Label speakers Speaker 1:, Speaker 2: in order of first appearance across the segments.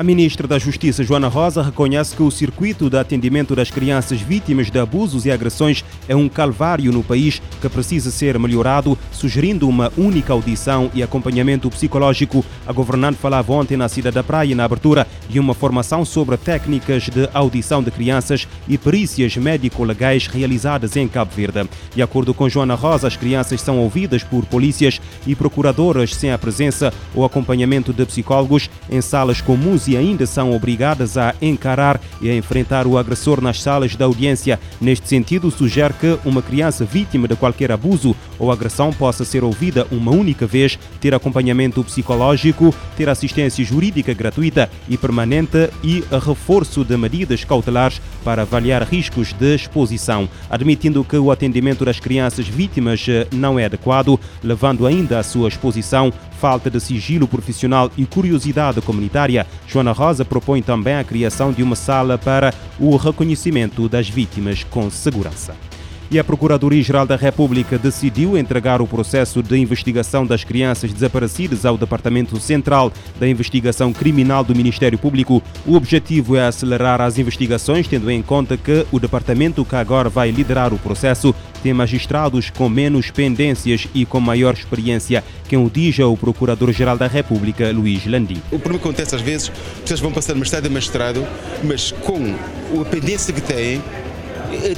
Speaker 1: A ministra da Justiça, Joana Rosa, reconhece que o circuito de atendimento das crianças vítimas de abusos e agressões é um calvário no país que precisa ser melhorado, sugerindo uma única audição e acompanhamento psicológico. A governante falava ontem na Cidade da Praia, na abertura de uma formação sobre técnicas de audição de crianças e perícias médico-legais realizadas em Cabo Verde. De acordo com Joana Rosa, as crianças são ouvidas por polícias e procuradoras sem a presença ou acompanhamento de psicólogos em salas comuns ainda são obrigadas a encarar e a enfrentar o agressor nas salas da audiência. Neste sentido, sugere que uma criança vítima de qualquer abuso ou agressão possa ser ouvida uma única vez, ter acompanhamento psicológico, ter assistência jurídica gratuita e permanente e reforço de medidas cautelares para avaliar riscos de exposição, admitindo que o atendimento das crianças vítimas eh, não é adequado, levando ainda à sua exposição falta de sigilo profissional e curiosidade comunitária. Joana Rosa propõe também a criação de uma sala para o reconhecimento das vítimas com segurança e a Procuradoria-Geral da República decidiu entregar o processo de investigação das crianças desaparecidas ao Departamento Central da Investigação Criminal do Ministério Público. O objetivo é acelerar as investigações, tendo em conta que o departamento que agora vai liderar o processo tem magistrados com menos pendências e com maior experiência. Quem o diz é o Procurador-Geral da República, Luís Landim.
Speaker 2: O problema que acontece às vezes, vocês vão passar de magistrado a magistrado, mas com a pendência que têm,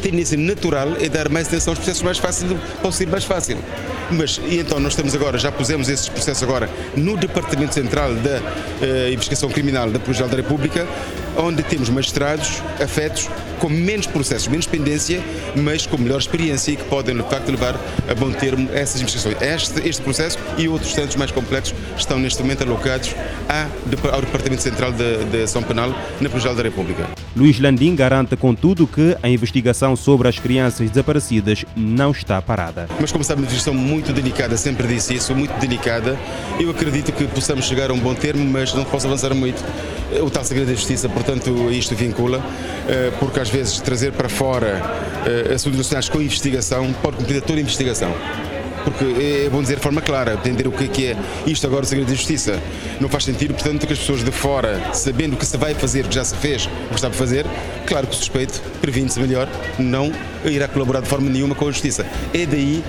Speaker 2: tendência natural é dar mais atenção aos processos mais fáceis, pode ser mais fácil. Mas, e então nós estamos agora, já pusemos esses processos agora no Departamento Central da uh, Investigação Criminal da Procuradoria da República, onde temos magistrados afetos com menos processos, menos pendência, mas com melhor experiência e que podem, de facto, levar a bom termo essas investigações. Este, este processo e outros tantos mais complexos estão neste momento alocados ao Departamento Central da Ação Penal na Procuradoria da República.
Speaker 1: Luís Landim garante, contudo, que a investigação sobre as crianças desaparecidas não está parada.
Speaker 2: Mas, como sabe, uma investigação muito delicada, sempre disse isso, muito delicada. Eu acredito que possamos chegar a um bom termo, mas não posso avançar muito. O tal segredo da justiça, portanto, isto vincula, eh, porque às vezes trazer para fora eh, assuntos nacionais com investigação pode cumprir toda a investigação porque é bom dizer de forma clara, entender o que é isto agora o segredo da justiça. Não faz sentido, portanto, que as pessoas de fora, sabendo o que se vai fazer, que já se fez, o que está a fazer, claro que o suspeito, previne-se melhor, não irá colaborar de forma nenhuma com a justiça. É daí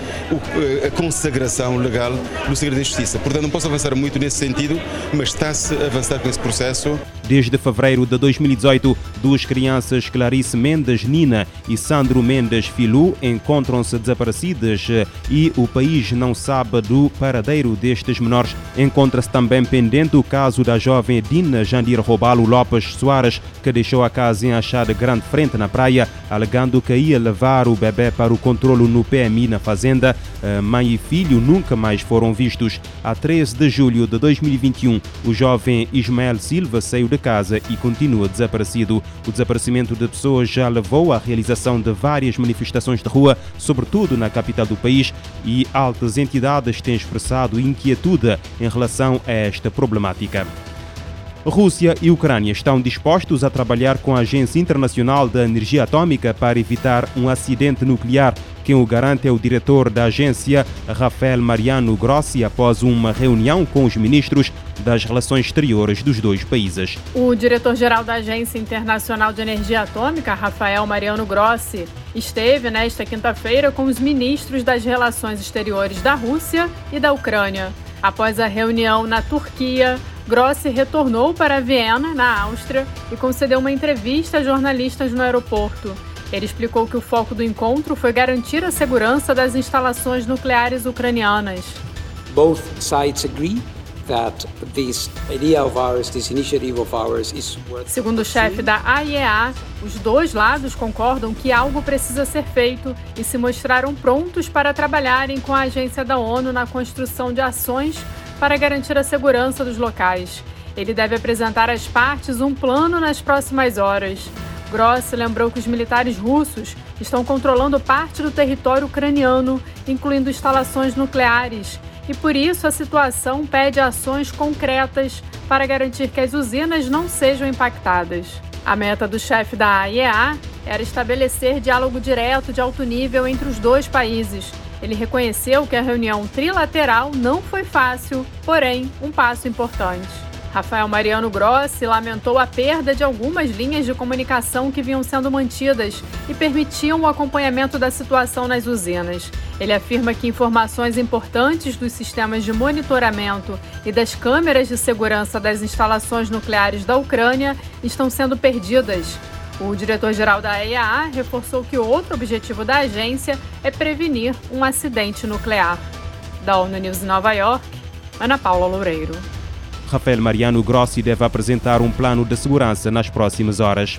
Speaker 2: a consagração legal do segredo da justiça. Portanto, não posso avançar muito nesse sentido, mas está-se a avançar com esse processo.
Speaker 1: Desde fevereiro de 2018, duas crianças, Clarice Mendes Nina e Sandro Mendes Filu, encontram-se desaparecidas e o país não sabe do paradeiro destes menores. Encontra-se também pendente o caso da jovem Dina Jandir Robalo Lopes Soares, que deixou a casa em Achada Grande Frente na praia, alegando que ia levar o bebê para o controlo no PMI na fazenda. Mãe e filho nunca mais foram vistos. A 13 de julho de 2021, o jovem Ismael Silva saiu de casa e continua desaparecido. O desaparecimento de pessoas já levou à realização de várias manifestações de rua, sobretudo na capital do país, e altas entidades têm expressado inquietude em relação a esta problemática. Rússia e Ucrânia estão dispostos a trabalhar com a Agência Internacional da Energia Atômica para evitar um acidente nuclear. Quem o garante é o diretor da agência, Rafael Mariano Grossi, após uma reunião com os ministros das relações exteriores dos dois países.
Speaker 3: O diretor-geral da Agência Internacional de Energia Atômica, Rafael Mariano Grossi, esteve nesta quinta-feira com os ministros das relações exteriores da Rússia e da Ucrânia. Após a reunião na Turquia, Grossi retornou para Viena, na Áustria, e concedeu uma entrevista a jornalistas no aeroporto. Ele explicou que o foco do encontro foi garantir a segurança das instalações nucleares ucranianas.
Speaker 4: Both sides agree
Speaker 3: Segundo o chefe da AIEA, os dois lados concordam que algo precisa ser feito e se mostraram prontos para trabalharem com a agência da ONU na construção de ações para garantir a segurança dos locais. Ele deve apresentar às partes um plano nas próximas horas. Gross lembrou que os militares russos estão controlando parte do território ucraniano, incluindo instalações nucleares, e por isso a situação pede ações concretas para garantir que as usinas não sejam impactadas. A meta do chefe da AIEA era estabelecer diálogo direto de alto nível entre os dois países ele reconheceu que a reunião trilateral não foi fácil, porém, um passo importante. Rafael Mariano Grossi lamentou a perda de algumas linhas de comunicação que vinham sendo mantidas e permitiam o acompanhamento da situação nas usinas. Ele afirma que informações importantes dos sistemas de monitoramento e das câmeras de segurança das instalações nucleares da Ucrânia estão sendo perdidas. O diretor-geral da EAA reforçou que outro objetivo da agência é prevenir um acidente nuclear. Da ONU News em Nova York, Ana Paula Loureiro.
Speaker 1: Rafael Mariano Grossi deve apresentar um plano de segurança nas próximas horas.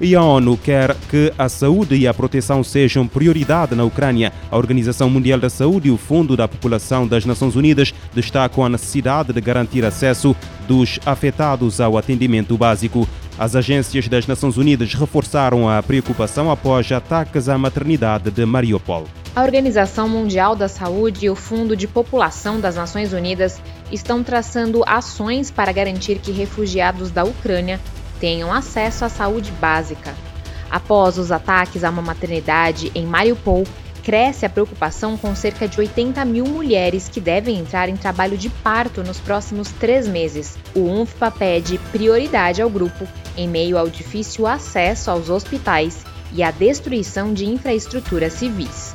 Speaker 1: E a ONU quer que a saúde e a proteção sejam prioridade na Ucrânia. A Organização Mundial da Saúde e o Fundo da População das Nações Unidas destacam a necessidade de garantir acesso dos afetados ao atendimento básico. As agências das Nações Unidas reforçaram a preocupação após ataques à maternidade de Mariupol.
Speaker 5: A Organização Mundial da Saúde e o Fundo de População das Nações Unidas estão traçando ações para garantir que refugiados da Ucrânia tenham acesso à saúde básica. Após os ataques a uma maternidade em Mariupol, cresce a preocupação com cerca de 80 mil mulheres que devem entrar em trabalho de parto nos próximos três meses. O UNFPA pede prioridade ao grupo em meio ao difícil acesso aos hospitais e à destruição de infraestruturas civis.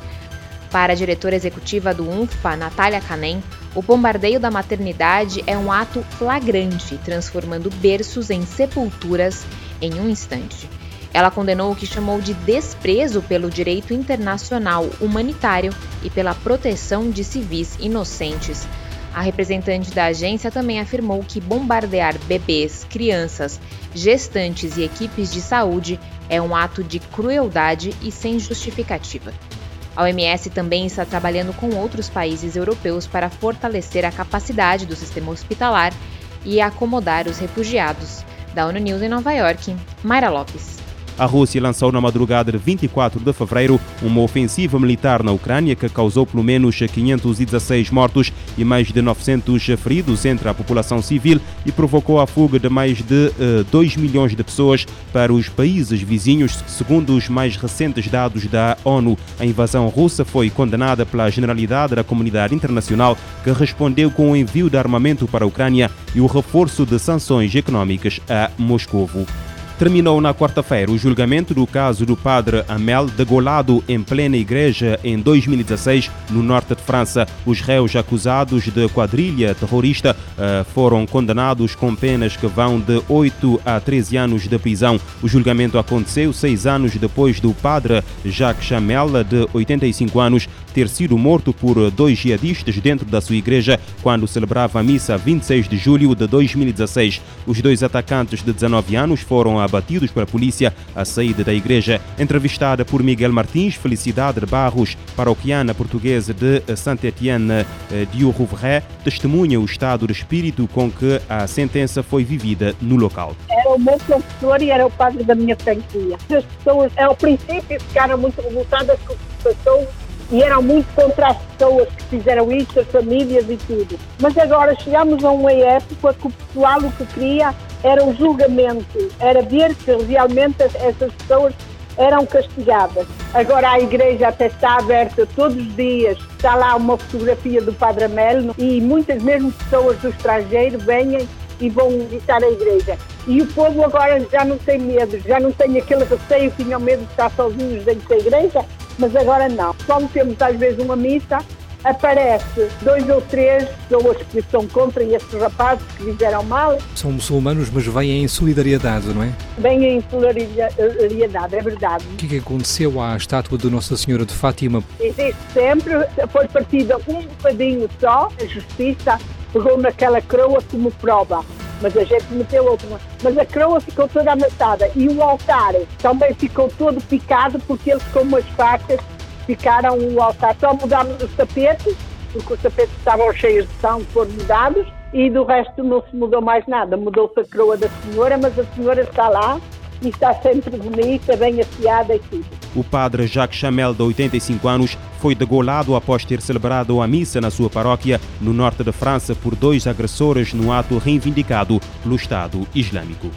Speaker 5: Para a diretora executiva do UNFPA, Natália Canem, o bombardeio da maternidade é um ato flagrante, transformando berços em sepulturas em um instante. Ela condenou o que chamou de desprezo pelo direito internacional humanitário e pela proteção de civis inocentes. A representante da agência também afirmou que bombardear bebês, crianças, gestantes e equipes de saúde é um ato de crueldade e sem justificativa. A OMS também está trabalhando com outros países europeus para fortalecer a capacidade do sistema hospitalar e acomodar os refugiados. Da ONU News em Nova York, Mayra Lopes.
Speaker 1: A Rússia lançou na madrugada de 24 de fevereiro uma ofensiva militar na Ucrânia que causou pelo menos 516 mortos e mais de 900 feridos entre a população civil e provocou a fuga de mais de uh, eh, 2 milhões de pessoas para os países vizinhos, segundo os mais recentes dados da ONU. A invasão russa foi condenada pela generalidade da comunidade internacional, que respondeu com o envio de armamento para a Ucrânia e o reforço de sanções econômicas a Moscovo terminou na quarta-feira o julgamento do caso do padre Amel, degolado em plena igreja em 2016, no norte de França. Os réus acusados de quadrilha terrorista uh, foram condenados com penas que vão de 8 a 13 anos de prisão. O julgamento aconteceu seis anos depois do padre Jacques Chamel, de 85 anos, ter sido morto por dois jihadistas dentro da sua igreja quando celebrava a missa 26 de julho de 2016. Os dois atacantes de 19 anos foram abatidos pela polícia à saída da igreja. Entrevistada por Miguel Martins, Felicidade de Barros, paroquiana portuguesa de Saint-Étienne eh, de Rouvray, testemunha o estado de espírito com que a sentença foi vivida no local.
Speaker 6: Era o meu professor e era o padre da minha franquia. As pessoas, ao princípio, ficaram muito revoltadas com a situação e eram muito contra as pessoas que fizeram isso, as famílias e tudo. Mas agora chegamos a uma época que o pessoal o que queria era o julgamento, era ver se realmente essas pessoas eram castigadas. Agora a igreja até está aberta todos os dias, está lá uma fotografia do Padre Amelo e muitas mesmo pessoas do estrangeiro vêm e vão visitar a igreja. E o povo agora já não tem medo, já não tem aquele receio, tinham medo de estar sozinhos dentro da igreja, mas agora não. Quando temos às vezes uma missa, aparece dois ou três pessoas que são contra esses rapazes que fizeram mal.
Speaker 7: São muçulmanos, mas vêm em solidariedade, não é?
Speaker 6: Vêm em solidariedade, é verdade.
Speaker 7: O que é que aconteceu à estátua de Nossa Senhora de Fátima?
Speaker 6: Existe sempre, foi partida um bocadinho só, a justiça pegou naquela coroa como prova mas a gente meteu outra. Mas a coroa ficou toda amassada e o altar também ficou todo picado porque eles com umas facas ficaram o altar. Só mudámos os tapetes, porque os tapetes estavam cheios de sangue, foram mudados e do resto não se mudou mais nada. Mudou-se a coroa da senhora, mas a senhora está lá e está sempre bonita, bem afiada e tudo.
Speaker 1: O padre Jacques Chamel, de 85 anos, foi degolado após ter celebrado a missa na sua paróquia no norte da França por dois agressores no ato reivindicado pelo Estado Islâmico.